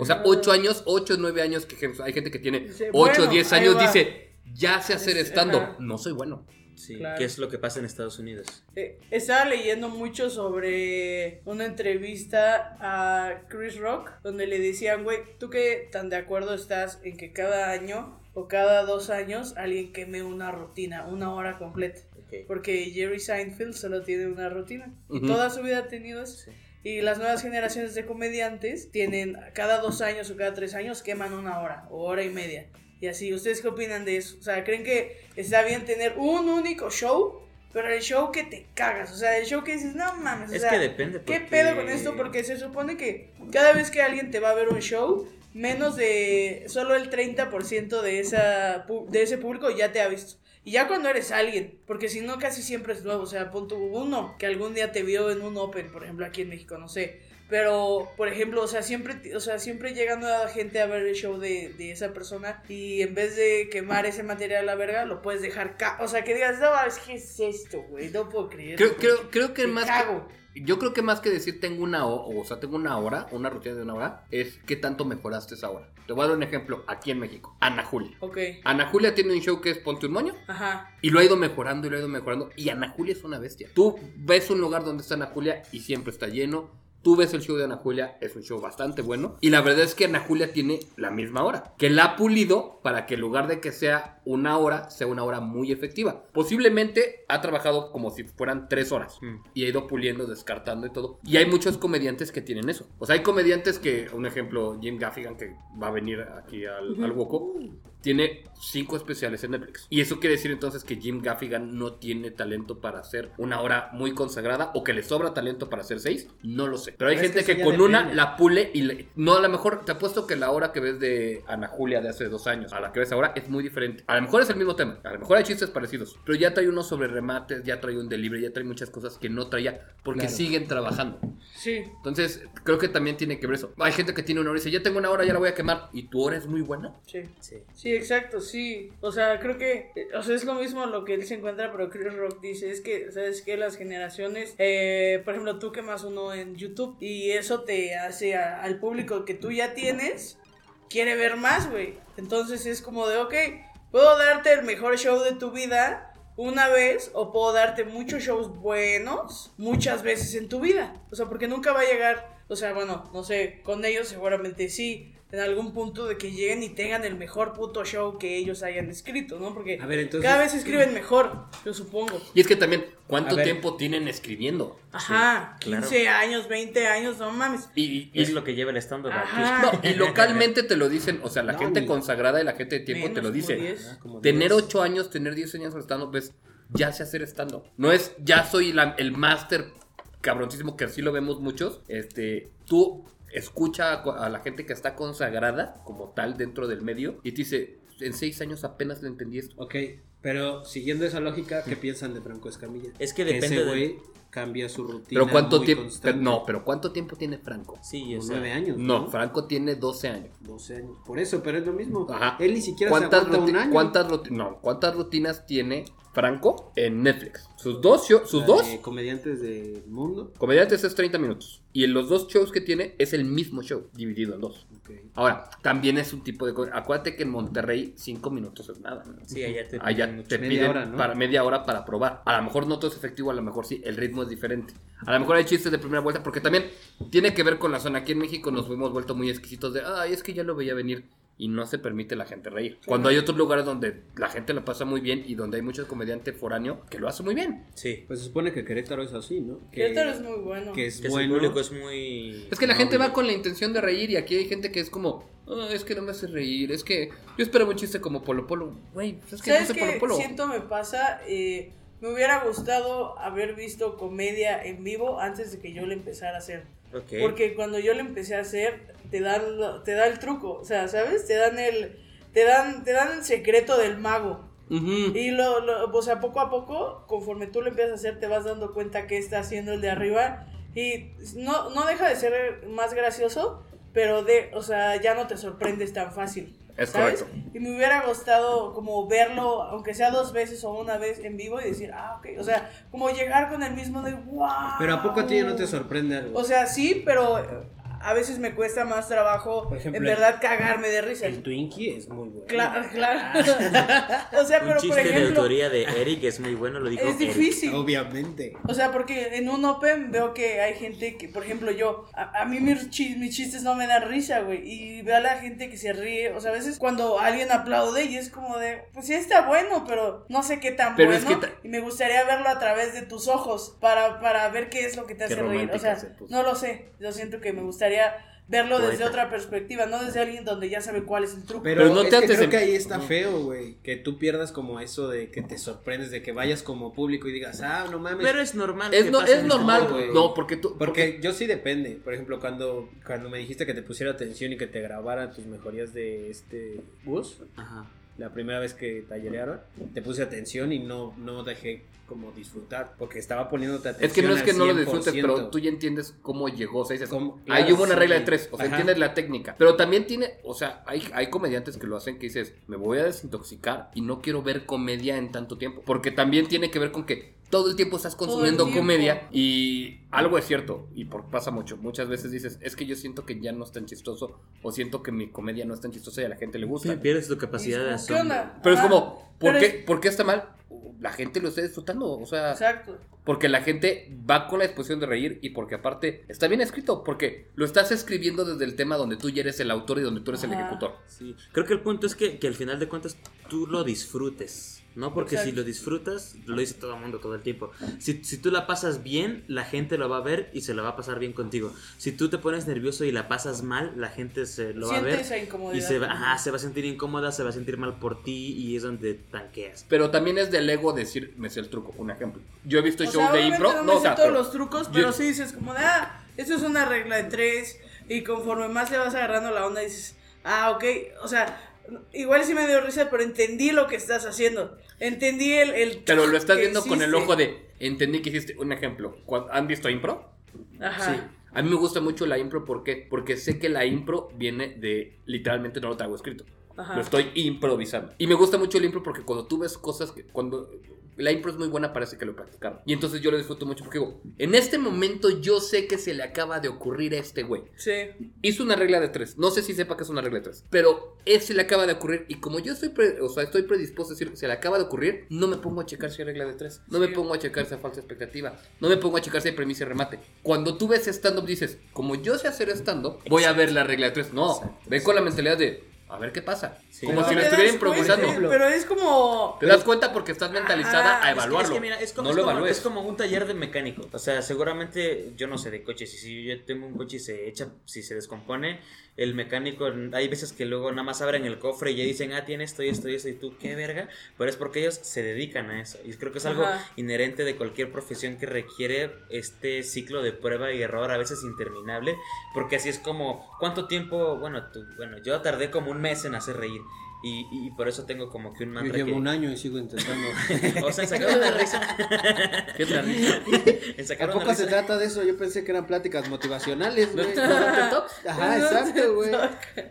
O sea, ocho años, ocho, nueve años, que hay gente que tiene ocho, bueno, diez años, dice, ya sé hacer Es- stand-up, ajá. no soy bueno. Sí, Claro. ¿qué es lo que pasa en Estados Unidos? Eh, estaba leyendo mucho sobre una entrevista a Chris Rock, donde le decían, güey, ¿tú qué tan de acuerdo estás en que cada año o cada dos años alguien queme una rutina, una hora completa? Ok. Porque Jerry Seinfeld solo tiene una rutina. Y Ujú. toda su vida ha tenido eso. Sí. Y las nuevas generaciones de comediantes tienen cada dos años o cada tres años queman una hora o hora y media. Y así, ¿ustedes qué opinan de eso? O sea, ¿creen que está bien tener un único show? Pero el show que te cagas, o sea, el show que dices, no mames, o Es sea, que depende. ¿qué pedo con esto? Porque se supone que cada vez que alguien te va a ver un show, menos de solo el 30% de, esa, de ese público ya te ha visto. Y ya cuando eres alguien, porque si no casi siempre es nuevo, o sea, punto uno que algún día te vio en un Open, por ejemplo, aquí en México, no sé. Pero, por ejemplo, o sea, siempre, o sea, siempre llega nueva gente a ver el show de, de esa persona y en vez de quemar ese material a la verga, lo puedes dejar ca O sea, que digas, no, es que es esto, güey, no puedo creer. Creo, creo, creo que más cago. que, yo creo que más que decir tengo una hora, o sea, tengo una hora, una rutina de una hora, es qué tanto mejoraste esa hora. Te voy a dar un ejemplo aquí en México. Ana Julia. Ok, Ana Julia tiene un show que es Ponte un moño ajá. y lo ha ido mejorando y lo ha ido mejorando. Y Ana Julia es una bestia. Tú ves un lugar donde está Ana Julia y siempre está lleno. Tú ves el show de Ana Julia, es un show bastante bueno. Y la verdad es que Ana Julia tiene la misma hora. Que la ha pulido para que en lugar de que sea una hora, sea una hora muy efectiva. Posiblemente ha trabajado como si fueran tres horas. Mm. Y ha ido puliendo, descartando y todo. Y hay muchos comediantes que tienen eso. O sea, hay comediantes que, un ejemplo, Jim Gaffigan, que va a venir aquí al, al Woco, tiene cinco especiales en Netflix. Y eso quiere decir entonces que Jim Gaffigan no tiene talento para hacer una hora muy consagrada o que le sobra talento para hacer seis. No lo sé. Pero hay Pero es gente que con una la pule y le- no a lo mejor te apuesto que la hora que ves de Ana Julia de hace dos años a la que ves ahora es muy diferente. A lo mejor es el mismo tema. A lo mejor hay chistes parecidos. Pero ya trae unos sobre remates, ya trae un delivery, ya trae muchas cosas que no traía porque Claro. siguen trabajando. Sí, Entonces, creo que también tiene que ver eso. Hay gente que tiene una hora y dice, ya tengo una hora, ya la voy a quemar. Y tu hora es muy buena. sí. Sí. Sí, exacto, sí. O sea, creo que, o sea, es lo mismo lo que él se encuentra, pero Chris Rock dice, es que, ¿sabes que Las generaciones, eh, por ejemplo, tú quemas uno en YouTube y eso te hace a- al público que tú ya tienes, quiere ver más, güey. Entonces es como de, ok, puedo darte el mejor show de tu vida, una vez o puedo darte muchos shows buenos muchas veces en tu vida. O sea, porque nunca va a llegar, o sea, bueno, no sé, con ellos seguramente sí, en algún punto de que lleguen y tengan el mejor puto show que ellos hayan escrito, ¿no? Porque A ver, entonces- cada vez escriben mejor, yo supongo. Y es que también, ¿cuánto tiempo tienen escribiendo? Ajá, claro. 15 años, 20 años, no mames. Y, y- Es lo que lleva el aquí. no, y localmente te lo dicen, o sea, la No, gente consagrada y la gente de tiempo te lo como dice. 10. Ah, Tener 10. 8 años, tener 10 años estando, pues ya sé hacer stand-up. No es ya soy la- el máster cabroncísimo que así lo vemos muchos. Este, tú escucha a, la gente que está consagrada como tal dentro del medio y te dice, en 6 años apenas le entendí esto. Ok, pero siguiendo esa lógica, ¿qué piensan de Franco Escamilla? Es que depende Ese de- güey cambia su rutina. Pero cuánto tiempo, no, pero ¿cuánto tiempo tiene Franco? Sí, sea, nueve años. No, Franco tiene 12 años. 12 años. Por eso, pero es lo mismo. Ajá. Él ni siquiera se ¿Cuántas, aguanta un año. ¿cuántas, no, ¿Cuántas rutinas tiene Franco en Netflix? Sus dos, show- sus La dos de comediantes del mundo. comediantes es 30 minutos. Y en los dos shows que tiene es el mismo show, dividido en dos. Ahora, también es un tipo de... Acuérdate que en Monterrey 5 minutos es nada. ¿no? Sí, allá te Allá piden te. Media piden hora, ¿no? para media hora para probar. A lo mejor no todo es efectivo, a lo mejor sí, el ritmo es diferente. A lo mejor hay chistes de primera vuelta, porque también tiene que ver con la zona. Aquí en México nos hemos vuelto muy exquisitos de, ay, es que ya lo veía venir. Y no se permite la gente reír. Cuando hay otros lugares donde la gente la pasa muy bien y donde hay muchos comediantes foráneo que lo hace muy bien. Sí. Pues se supone que Querétaro es así, ¿no? Que, Querétaro es muy bueno. que es Que su bueno. público es muy... Es que la gente va con la intención de reír y aquí hay gente que es como, "Ah, es que no me hace reír, es que yo esperaba un chiste como Polo Polo. Güey, pues es que no ¿Sabes sé Polo qué Polo. siento me pasa? Eh, me hubiera gustado haber visto comedia en vivo antes de que yo le empezara a hacer. Porque cuando yo le empecé a hacer, te dan, lo- te da el truco, o sea, ¿sabes? Te dan el, te dan, te dan el secreto del mago. Y lo, lo- o sea, poco a poco, conforme tú lo empiezas a hacer, te vas dando cuenta que está haciendo el de arriba. Y no, no deja de ser más gracioso, pero de, o sea, ya no te sorprendes tan fácil. Es ¿sabes? correcto. Y me hubiera gustado como verlo, aunque sea dos veces o una vez en vivo y decir, ah, ok. O sea, como llegar con el mismo de, wow. Pero ¿a poco a ti no te sorprende algo? O sea, sí, pero a veces me cuesta más trabajo, Por ejemplo, en verdad, cagarme de risa. el Twinkie es muy bueno. Claro, claro. o sea, Un pero chiste por de ejemplo, autoría de Eric es muy bueno, lo dijo es Eric. difícil. Obviamente. O sea, porque en un Open veo que hay gente que, por ejemplo, yo, a, a mí mis, chi- mis chistes no me dan risa, güey. Y veo a la gente que se ríe. O sea, a veces cuando alguien aplaude y es como de, pues sí está bueno, pero no sé qué tan Pero es bueno. que ta- Y me gustaría verlo a través de tus ojos para, para ver qué es lo que te Qué hace reír. O sea, se no lo sé. Yo siento que me gustaría verlo desde otra perspectiva, no desde alguien donde ya sabe cuál es el truco. Pero, Pero no es te que creo en- que ahí está feo, güey. Que tú pierdas como eso de que te sorprendes, de que vayas como público y digas, ah, no mames. Pero es normal. Es, que no, pase es esto, normal, güey. No, porque tú... Porque yo sí depende. Por ejemplo, cuando, cuando me dijiste que te pusiera atención y que te grabara tus mejorías de este bus, Ajá. La primera vez que tallerearon, te puse atención y no, no dejé como disfrutar, porque estaba poniéndote atención. Es que no es que no lo disfrutes, 100%. pero tú ya entiendes cómo llegó. O sea, dices, ahí hubo una sí. regla de tres. O sea, Ajá. entiendes la técnica. Pero también tiene, o sea, hay, hay comediantes que lo hacen que dices, me voy a desintoxicar y no quiero ver comedia en tanto tiempo. Porque también tiene que ver con que todo el tiempo estás consumiendo tiempo. comedia y algo es cierto. Y por, pasa mucho. Muchas veces dices, es que yo siento que ya no es tan chistoso o siento que mi comedia no es tan chistosa y a la gente le gusta. Sí, pierdes tu capacidad de ¿Qué asombro. Pero es como, ¿por Pero qué, es- ¿por qué está mal? La gente lo está disfrutando. O sea, Exacto. porque la gente va con la disposición de reír y porque aparte está bien escrito, porque lo estás escribiendo desde el tema donde tú ya eres el autor y donde tú eres el ejecutor. Sí, creo que el punto es que, que al final de cuentas tú lo disfrutes, ¿no? Porque si lo disfrutas, lo dice todo el mundo todo el tiempo. Si, si tú la pasas bien, la gente lo va a ver y se la va a pasar bien contigo. Si tú te pones nervioso y la pasas mal, la gente se lo va a ver esa y incomodidad. se va, ajá, se va a sentir incómoda, se va a sentir mal por ti y es donde tanqueas. Pero también es del ego decir, me sé el truco. Un ejemplo. Yo he visto O shows sea, de impro. no me No, o sé sea, todos pero- los trucos, pero yo- sí dices como de, ah, esto es una regla de tres. Y conforme más le vas agarrando la onda, dices, ah, ok. O sea, igual sí me dio risa, pero entendí lo que estás haciendo. Entendí el. el pero lo estás viendo con el ojo de, entendí que hiciste un ejemplo. ¿Han visto impro? Ajá. Sí. A mí me gusta mucho la impro, ¿por qué? Porque sé que la impro viene de, literalmente no lo traigo escrito. Ajá. Lo estoy improvisando. Y me gusta mucho el impro porque cuando tú ves cosas que, cuando la impro es muy buena, parece que lo practicaron. Y entonces yo lo disfruto mucho porque digo, en este momento yo sé que se le acaba de ocurrir a este güey. Sí. Hizo una regla de tres. No sé si sepa que es una regla de tres. Pero ese le acaba de ocurrir. Y como yo estoy, pre- o sea, estoy predispuesto a decir que se le acaba de ocurrir, no me pongo a checar si hay regla de tres. No me pongo a checar si hay falsa expectativa. No me pongo a checar si hay premisa y remate. Cuando tú ves stand-up, dices, como yo sé hacer stand-up, voy a ver la regla de tres. No, ve con la mentalidad de, a ver qué pasa. Sí. como si lo estuviera improvisando. cuenta, Pero es como. Te das cuenta porque estás mentalizada Ah, a es que- evaluarlo. Es que mira, es como, no es lo como- evalúes. es como un taller de mecánico. O sea, seguramente yo no sé de coches. Y si yo tengo un coche y se echa, si se descompone, el mecánico, hay veces que luego nada más abren el cofre y ya dicen, ah, tiene esto y esto y esto. Y tú, qué verga. Pero es porque ellos se dedican a eso. Y creo que es algo Ajá. inherente de cualquier profesión que requiere este ciclo de prueba y error, a veces interminable. Porque así es como, ¿cuánto tiempo? Bueno, tú, bueno yo tardé como un mes en hacer reír. Y, y por eso tengo como que un Yo mantra llevo que- un año y sigo intentando. O sea, en sacar una risa. ¿Qué otra risa? ¿A poco se trata de eso? Yo pensé que eran pláticas motivacionales, ¿No güey. tops? Ajá, exacto, güey.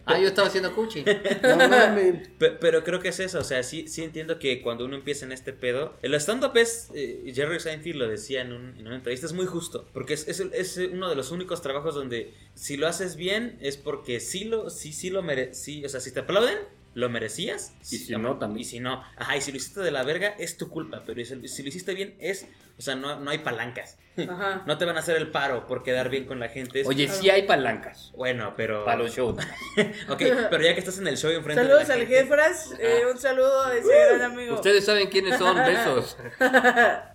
Ah, yo estaba haciendo coaching. No mames. Pero creo que es eso, o sea, sí, sí entiendo que cuando uno empieza en este pedo, el stand-up es, eh, Jerry Seinfeld lo decía en, un- en una entrevista, es muy justo, porque es, es, uno de los únicos trabajos donde si lo haces bien es porque sí lo, sí, sí lo mereces, o sea, si te aplauden, lo merecías. Y si no, también. Y si no, ajá, y si lo hiciste de la verga, es tu culpa, pero si, si lo hiciste bien, es, o sea, no, no hay palancas, Ajá. no te van a hacer el paro por quedar bien con la gente. es- Oye, sí hay palancas bueno, pero... para los shows. Ok, pero ya que estás en el show enfrente de Saludos la al gente- Jefras. eh, un saludo a ese gran amigo. Ustedes saben quiénes son, besos.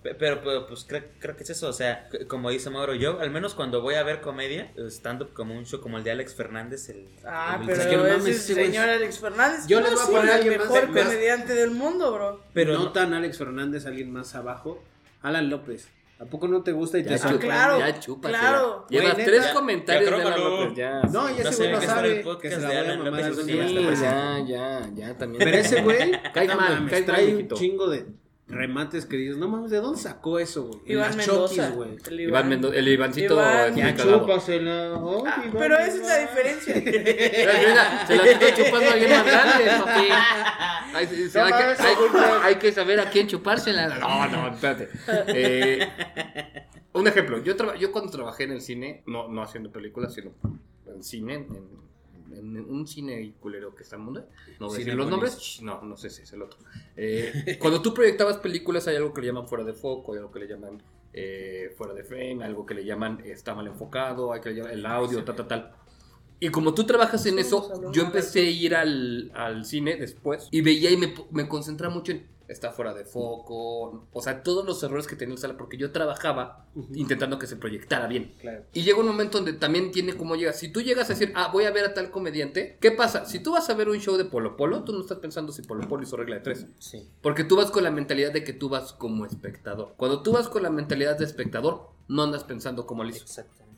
Pe- Pero, pero, pues creo, creo que es eso, o sea, como dice Mauro, yo al menos cuando voy a ver comedia, stand-up como un show como el de Alex Fernández, el... Ah, el- pero Es que no mames, es ese señor Alex Fernández. Yo No, les voy a sí, poner a el mejor más- comediante del mundo, bro. Pero no no- tan Alex Fernández, alguien más abajo. Alan López. ¿A poco no te gusta y te Ya, Ah, sorprende? claro. ya chúpasela. claro. Llevas Güey, tres comentarios Ya, de Alan. López, ya. No, ya No ese güey sabe. que se la voy a mamar Sí, ya, ya, ya también. Pero ese güey, Cae mal, cae mal, trae un chingo de remates que dices, no mames, ¿de dónde sacó eso, güey? En Iván las Mendoza. Güey. El Iván Mendoza, el Ivancito Iván. Ya chúpasela. oh, Ah, Iván, pero esa es la Iván. diferencia. Mira, se la está chupando a alguien más grande, papi. Hay, No que, mames, hay- güey. hay que saber a quién chupársela. No, no, espérate. Eh, un ejemplo, yo, yo cuando trabajé en el cine, no, no haciendo películas, sino en cine, en, en un cine culero que está en mundo, no voy a decir los nombres, no, no sé si es el otro. Eh, cuando tú proyectabas películas hay algo que le llaman fuera de foco, hay algo que le llaman eh, fuera de frame, algo que le llaman está mal enfocado, hay que le llaman el audio, tal, tal, tal. Y como tú trabajas en eso, yo empecé a ir al, al cine después y veía y me, me concentraba mucho en está fuera de foco, o sea, todos los errores que tenía en la sala, porque yo trabajaba intentando que se proyectara bien. Claro. Y llega un momento donde también tiene como llega. Si tú llegas a decir, ah, voy a ver a tal comediante, ¿qué pasa? Si tú vas a ver un show de Polo Polo, tú no estás pensando si Polo Polo hizo regla de tres. Sí. Porque tú vas con la mentalidad de que tú vas como espectador. Cuando tú vas con la mentalidad de espectador, no andas pensando como lo hizo. Exactamente.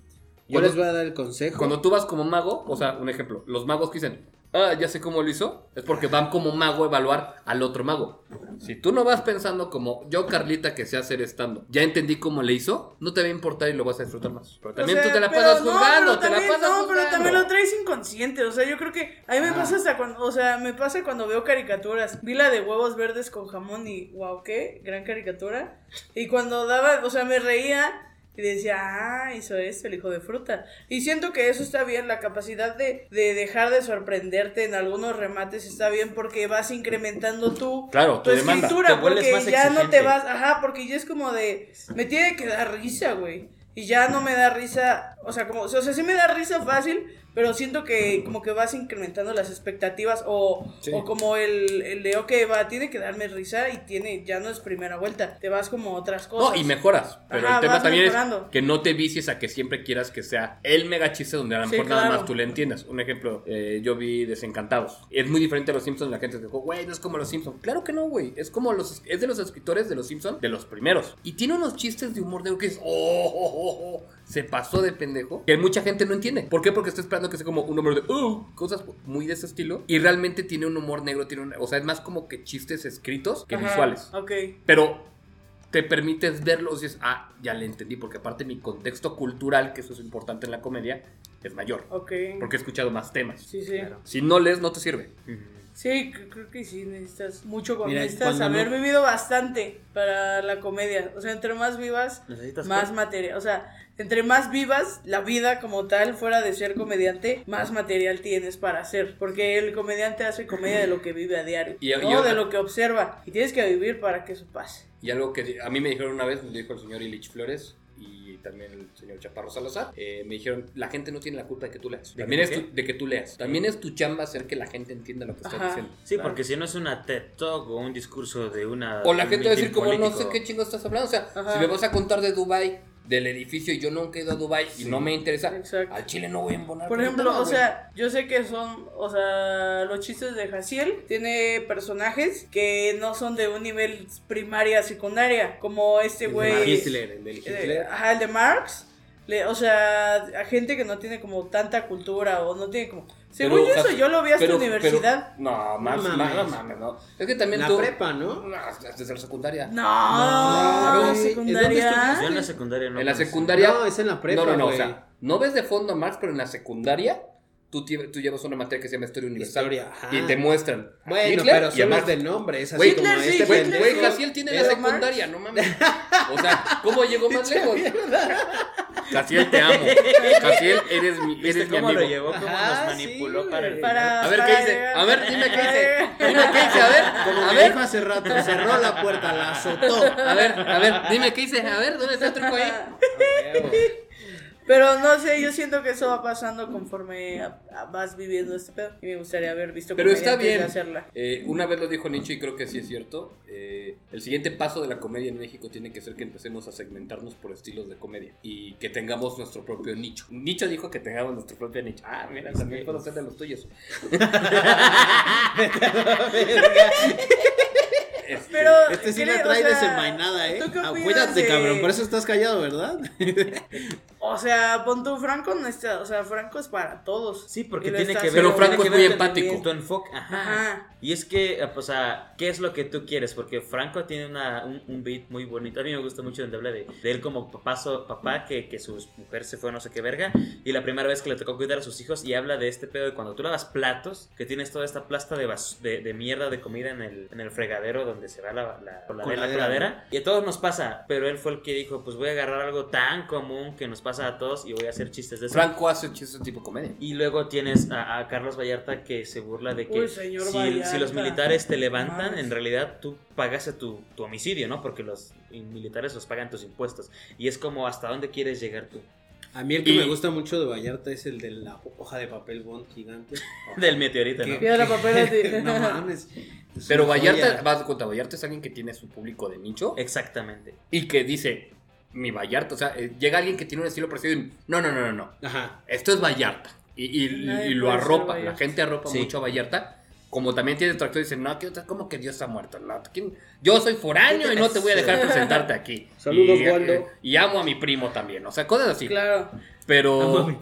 Yo Cuando- les voy a dar el consejo. Cuando tú vas como mago, o sea, un ejemplo, los magos que dicen, ah, ya sé cómo lo hizo, es porque van como mago a evaluar al otro mago. Si tú no vas pensando como yo, Carlita, que sé hacer estando, ya entendí cómo le hizo, no te va a importar y lo vas a disfrutar más. Pero también O sea, tú te la pasas no, juzgando, pero te la también- pasas No, pero también lo traes inconsciente. O sea, yo creo que a mí me Ah. pasa hasta cuando. O sea, me pasa cuando veo caricaturas. Vi la de huevos verdes con jamón y. Wow, qué gran caricatura. Y cuando daba. O sea, me reía. Y decía, ah, hizo esto el hijo de fruta. Y siento que eso está bien, la capacidad de, de dejar de sorprenderte en algunos remates está bien porque vas incrementando tú Claro, tu tu demanda. escritura, porque ya no te vas, ajá, porque ya es como de, me tiene que dar risa, güey. Y ya no me da risa, o sea, como, o sea, sí me da risa fácil, pero siento que como que vas incrementando las expectativas o, Sí. o como el, el de, ok, va, tiene que darme risa y tiene, ya no es primera vuelta, te vas como a otras cosas. No, y mejoras. Pero Ajá, el tema también mejorando. es que no te vicies a que siempre quieras que sea el mega chiste donde a lo Sí, mejor nada más tú le entiendas. Un ejemplo, eh, yo vi Desencantados. Es muy diferente a los Simpsons. La gente dijo, güey, no es como los Simpsons. Claro que no, güey. Es como los. Es de los escritores de los Simpsons, de los primeros. Y tiene unos chistes de humor de que es. Oh, oh, oh, oh, se pasó de pendejo. Que mucha gente no entiende. ¿Por qué? Porque está esperando que sea como un humor de. Uh, cosas muy de ese estilo. Y realmente tiene un humor negro. Tiene un, o sea, es más como que chistes escritos que Ajá, visuales. Ok. Pero te permites verlos y dices, ah, ya le entendí, porque aparte mi contexto cultural, que eso es importante en la comedia, es mayor. Ok. Porque he escuchado más temas. Sí, sí. Claro. Si no lees, no te sirve. Sí, cre- creo que sí, necesitas mucho, Mira, necesitas haber no- vivido bastante para la comedia. O sea, entre más vivas, ¿Necesitas más qué? material. O sea, entre más vivas la vida como tal, fuera de ser comediante, más material tienes para hacer. Porque el comediante hace comedia de lo que vive a diario, Y- no de lo que observa. Y tienes que vivir para que eso pase. Y algo que a mí me dijeron una vez, me dijo el señor Ilich Flores también el señor Chaparro Salazar, eh, me dijeron, la gente no tiene la culpa de que tú leas. ¿De También que es tu- de que tú leas. También es tu chamba hacer que la gente entienda lo que estás Ajá. diciendo. Sí, Claro. porque si no es una TED Talk o un discurso de una. O la un gente va a decir como, no sé qué chingo estás hablando. O sea, Ajá. si me vas a contar de Dubai del edificio y yo nunca he ido a Dubai y no me interesa, Exacto. al Chile no voy a embonar. Por ejemplo, o sea, yo sé que son, o sea, los chistes de Jaciel tiene personajes que no son de un nivel primaria, secundaria, como este El güey. Hitler, el del eh, Hitler. ajá, el de Marx. Le- o sea, a gente que no tiene como tanta cultura o no tiene como... Según Pero, yo eso, yo lo vi hasta pero- universidad. pero- no, más, No más, mames. no mames, no. Es que también La tú. prepa, ¿no? No, desde la secundaria. No, claro. la ¿En secundaria. Yo en la secundaria no. en la conocí. secundaria. No, es en la prepa, No, no, no. O güey. sea, no ves de fondo a Marx, pero en la secundaria. Tú, tú llevas una materia que se llama Historia Universal. Historia, ajá. y te muestran. Bueno, Hitler pero solo es del nombre, es así Güey, como sí, este Hitler güey, sí. Jaciel tiene la secundaria, no mames. O sea, ¿cómo llegó más lejos? Jaciel, te amo. Jaciel, eres mi, ¿Viste eres mi cómo amigo. lo llevó? ¿Cómo Ajá, nos manipuló sí, para el A ver, ¿qué dice? A ver, dime qué dice. Dime qué dice, a ver. Como A ver, dijo hace rato, cerró la puerta, la azotó. a ver, a ver, dime qué dice. A ver, ¿dónde está el truco ahí? Pero no sé, yo siento que eso va pasando conforme a- a- vas viviendo este pedo. Y me gustaría haber visto Pero está bien. hacerla. Eh, una vez lo dijo Nietzsche y creo que sí es cierto. eh, el siguiente paso de la comedia en México tiene que ser que empecemos a segmentarnos por estilos de comedia y que tengamos nuestro propio nicho. Nietzsche dijo que tengamos nuestro propio nicho. Ah, mira, también puedo ser de los tuyos. Este, Pero, Este sí ¿qué la le- trae o sea, desenvainada, ¿eh? ¿tú qué Ah, opinas Cuídate, de- cabrón, por eso estás callado, ¿verdad? O sea, pon tu Franco no está, o sea, Franco es para todos. Sí, porque tiene que ver. Pero Franco es muy empático. Tu enfoque, ajá. Ajá. Y es que, eh, o sea, ¿qué es lo que tú quieres? Porque Franco tiene una, un, un beat muy bonito. A mí me gusta mucho donde habla de, de él como papá, so- papá que, que su mujer se fue no sé qué verga. Y la primera vez que le tocó cuidar a sus hijos. Y habla de este pedo de cuando tú lavas platos, que tienes toda esta plasta de, bas- de, de mierda de comida en el, en el fregadero donde se va la, la, coladera, la Coladera, coladera. Y a todos nos pasa. Pero él fue el que dijo: Pues voy a agarrar algo tan común que nos pasa a todos y voy a hacer chistes de eso. Franco hace chistes tipo de comedia. Y luego tienes a, a Carlos Vallarta que se burla de que Uy, señor si, Vallarta. Si los militares te levantan, en realidad tú pagaste tu, tu homicidio, ¿no? Porque los militares los pagan tus impuestos. Y es como hasta dónde quieres llegar tú. A mí el que Y- me gusta mucho de Vallarta es el de la hoja de papel bond gigante. Del meteorito, ¿no? ¿Qué? Piedra, papel, así. no mames. Es Pero Vallarta, vas a cuenta, Vallarta es alguien que tiene su público de nicho Exactamente. y que dice, mi Vallarta, o sea, eh, llega alguien que tiene un estilo parecido y, no, no, no, no, no, Ajá. esto es Vallarta. Y, y- Nadie y lo puede ser arropa, la gente arropa Sí. mucho a Vallarta. Como también tiene detractores y dicen, no, ¿qué otra? ¿cómo que Dios está muerto? No, ¿quién? Yo soy foráneo y no te voy a dejar presentarte aquí. Saludos, y, Waldo. y amo a mi primo también, o sea, cosas así. Claro. Pero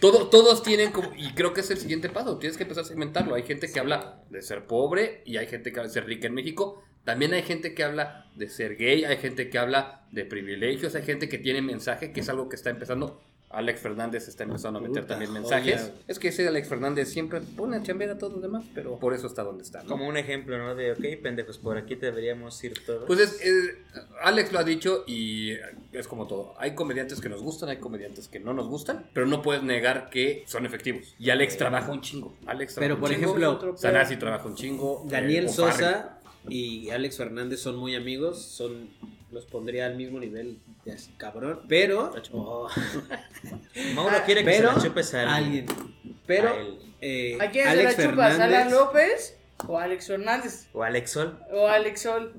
todo, todos tienen como, y creo que es el siguiente paso, tienes que empezar a segmentarlo. Hay gente que habla de ser pobre y hay gente que habla de ser rica en México. También hay gente que habla de ser gay, hay gente que habla de privilegios, hay gente que tiene mensaje, que es algo que está empezando. Alex Fernández está empezando a meter Puta también mensajes. Es que ese Alex Fernández siempre pone a chambear a todos los demás, pero por eso está donde está. ¿no? Como un ejemplo, ¿no? De, ok, pendejos, por aquí deberíamos ir todos. Pues es, es- Alex lo ha dicho y es como todo. Hay comediantes que nos gustan, hay comediantes que no nos gustan, pero no puedes negar que son efectivos. Y Alex trabaja un chingo. Alex trabaja Pero, un por chingo. ejemplo, Sanasi trabaja un chingo. Daniel eh. Sosa y Alex Fernández son muy amigos, son los pondría al mismo nivel, de así, cabrón, pero oh, Mauro quiere que pero se la chupes a alguien. pero A él. eh, ¿A quién se Alex la chupas? ¿Alan López o Alex Fernández? O Alex Sol. O Alex Sol.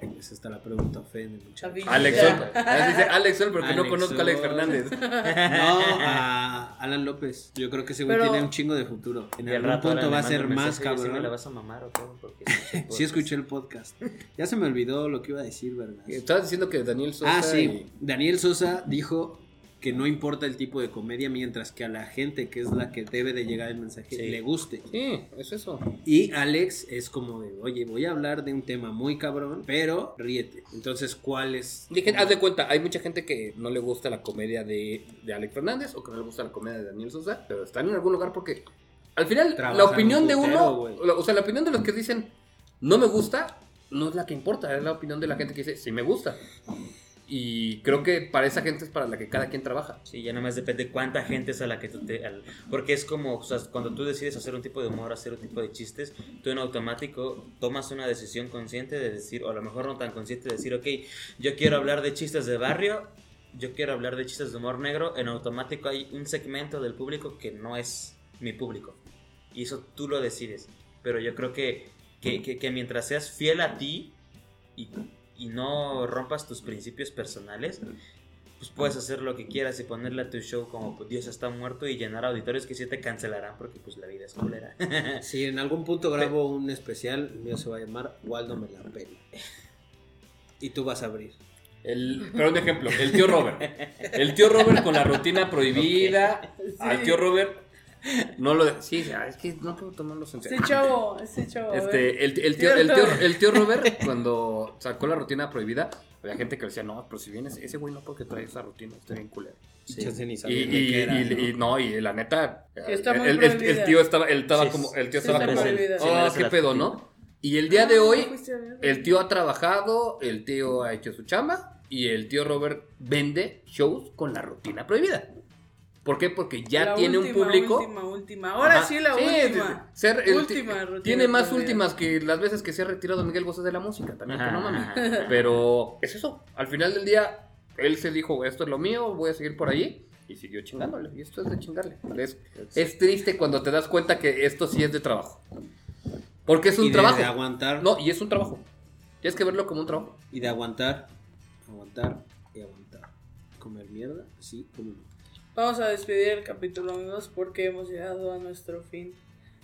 Ay, esa está la pregunta ofende. David. Alex. Sol. Dice Alex Sol, porque no Alex conozco a Alex. Fernández. No, a Alan López. Yo creo que ese güey Pero- tiene un chingo de futuro. En algún rato punto va a ser más yo, ¿sí me la cabrón. vas a mamar o? Porque sí, Sí escuché el podcast. Ya se me olvidó lo que iba a decir, ¿verdad? Estabas diciendo que Daniel Sosa. Ah, sí. y- Daniel Sosa dijo que no importa el tipo de comedia mientras que a la gente que es la que debe de llegar el mensaje Sí. le guste. Sí, es eso. Y Alex es como de, oye, voy a hablar de un tema muy cabrón, pero ríete. Entonces, ¿cuál es? Dije, haz de cuenta, hay mucha gente que no le gusta la comedia de, de Alex Fernández o que no le gusta la comedia de Daniel Sosa, pero están en algún lugar porque Al final, la opinión un de uno, o sea, la opinión de los que dicen no me gusta, no es la que importa, es la opinión de la gente que dice sí me gusta. Y creo que para esa gente es para la que cada quien trabaja. Sí, ya nomás depende cuánta gente es a la que tú te... al- porque es como, o sea, cuando tú decides hacer un tipo de humor, hacer un tipo de chistes, tú en automático tomas una decisión consciente de decir, o a lo mejor no tan consciente de decir, ok, yo quiero hablar de chistes de barrio, yo quiero hablar de chistes de humor negro, en automático hay un segmento del público que no es mi público. Y eso tú lo decides. Pero yo creo que, que, que- que mientras seas fiel a ti y, y no rompas tus principios personales, pues puedes hacer lo que quieras y ponerle a tu show como pues, Dios está muerto y llenar auditorios que sí te cancelarán porque pues la vida es culera. Si en algún punto grabo un especial, el mío se va a llamar Waldo me la pela. Y tú vas a abrir. El, pero un ejemplo, el tío Robert. El tío Robert con la rutina prohibida. Al tío Robert no lo Sí, es que no puedo tomarlos en serio. chavo, este chavo. a ver. Este, el, el tío, el, tío, el tío Robert, cuando sacó la rutina prohibida, había gente que decía, no, pero si vienes, ese güey no porque trae esa rutina, está bien culero. Sí. Y, era, ¿no? y no, y la neta, el, el- el prohibida. tío estaba, él estaba Sí, como, el tío sí estaba como. Sí, oh, qué pedo. ¿no? Y el día de Ah, hoy, el tío ha trabajado, el tío ha hecho su chamba y el tío Robert vende shows con la rutina prohibida. ¿Por qué? Porque ya La tiene un público. Última, última. Ahora Ajá. sí, la Sí, última. ser- Última rutina tiene más últimas que las veces que se ha retirado Miguel Bosé de la música. También, que no mames. Ajá. Pero es eso. Al final del día, él se dijo: Esto es lo mío, voy a seguir por ahí. Y siguió chingándole. Y esto es de chingarle. Es, es triste cuando te das cuenta que esto sí es de trabajo. Porque es un y de, trabajo. de aguantar. No, y es un trabajo. Tienes que verlo como un trabajo. Y de aguantar. Aguantar y aguantar. Comer mierda, sí, como no. Vamos a despedir el capítulo, amigos, porque hemos llegado a nuestro fin.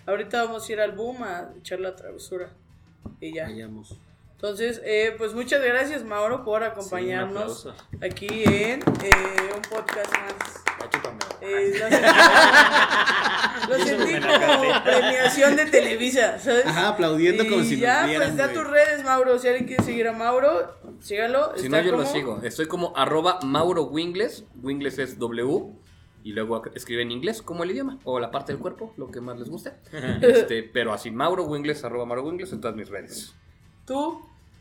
Ahorita vamos a ir al boom a echar la travesura. Y ya. Vayamos. Entonces, eh, pues muchas gracias, Mauro, por Sí, un acompañarnos aquí en eh, un podcast más. Eh, lo sentí, como premiación de Televisa, ¿sabes? Ajá, aplaudiendo Y como si ya, nos pues da tus redes, Mauro. Si alguien quiere seguir a Mauro, sígalo. Si Está no, yo lo sigo. Estoy como arroba Mauro Wingles. Wingles es W. Y luego escribe en inglés como el idioma. O la parte del cuerpo, lo que más les guste. Este, pero así, Mauro Wingles, arroba Mauro Wingles en todas mis redes. Tú,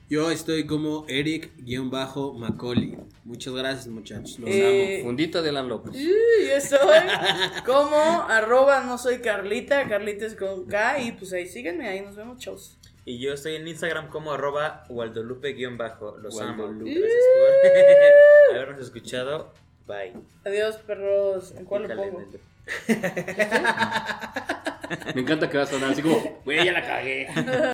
Yo estoy como Eric-Macaulay. Muchas gracias, muchachos. Los Eh, Fundita de Alan López. y yo estoy como arroba no soy Carlita. Carlita es con K. Y pues ahí síguenme, ahí nos vemos, chavos. Y yo estoy en Instagram como arroba waldolupe-bajo. Los amo. Gracias por habernos escuchado. Bye. Adiós, perros. ¿En cuál lo pongo? el- Me encanta que va a sonar así como, güey, ya la cagué.